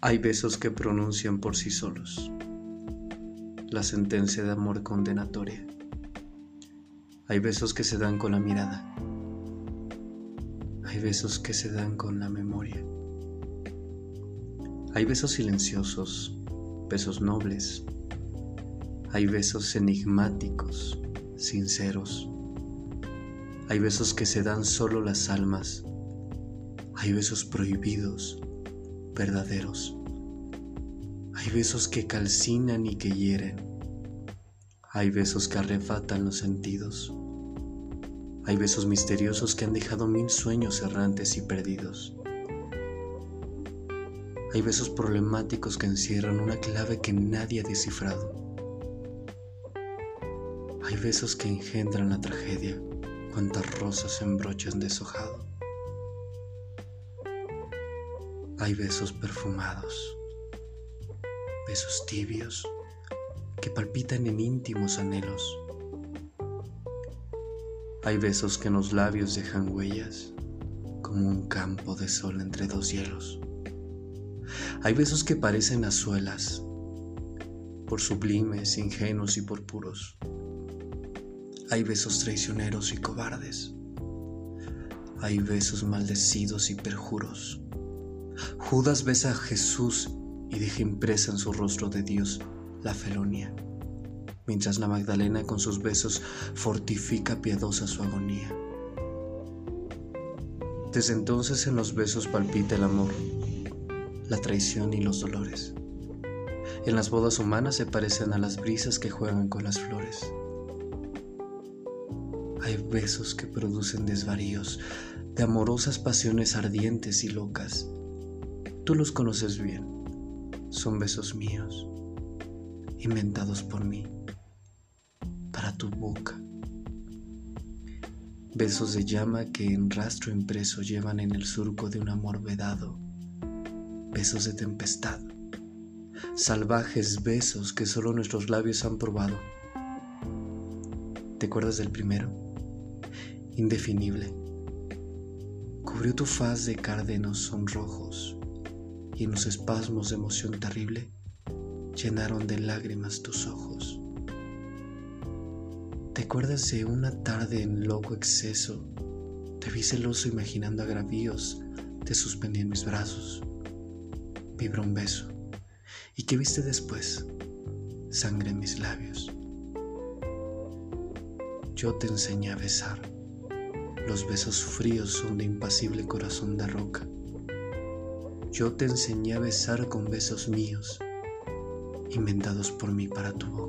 Hay besos que pronuncian por sí solos la sentencia de amor condenatoria. Hay besos que se dan con la mirada. Hay besos que se dan con la memoria. Hay besos silenciosos, besos nobles. Hay besos enigmáticos, sinceros. Hay besos que se dan solo las almas. Hay besos prohibidos, verdaderos. Hay besos que calcinan y que hieren. Hay besos que arrebatan los sentidos. Hay besos misteriosos que han dejado mil sueños errantes y perdidos. Hay besos problemáticos que encierran una clave que nadie ha descifrado. Hay besos que engendran la tragedia, cuantas rosas en broches deshojado. Hay besos perfumados, besos tibios que palpitan en íntimos anhelos. Hay besos que en los labios dejan huellas, como un campo de sol entre dos hielos. Hay besos que parecen azuelas, por sublimes, ingenuos y por puros. Hay besos traicioneros y cobardes. Hay besos maldecidos y perjuros. Judas besa a Jesús y deja impresa en su rostro de Dios la felonía, mientras la Magdalena con sus besos fortifica piadosa su agonía. Desde entonces en los besos palpita el amor, la traición y los dolores. En las bodas humanas se parecen a las brisas que juegan con las flores. Hay besos que producen desvaríos de amorosas pasiones ardientes y locas. Tú los conoces bien. Son besos míos, inventados por mí, para tu boca. Besos de llama que en rastro impreso llevan en el surco de un amor vedado. Besos de tempestad. Salvajes besos que solo nuestros labios han probado. ¿Te acuerdas del primero? indefinible. Cubrió tu faz de cárdenos sonrojos y en los espasmos de emoción terrible llenaron de lágrimas tus ojos. ¿Te acuerdas de una tarde en loco exceso? Te vi celoso imaginando agravios, te suspendí en mis brazos. Vibró un beso. ¿Y qué viste después? Sangre en mis labios. Yo te enseñé a besar los besos fríos son de impasible corazón de roca. Yo te enseñé a besar con besos míos, inventados por mí para tu boca.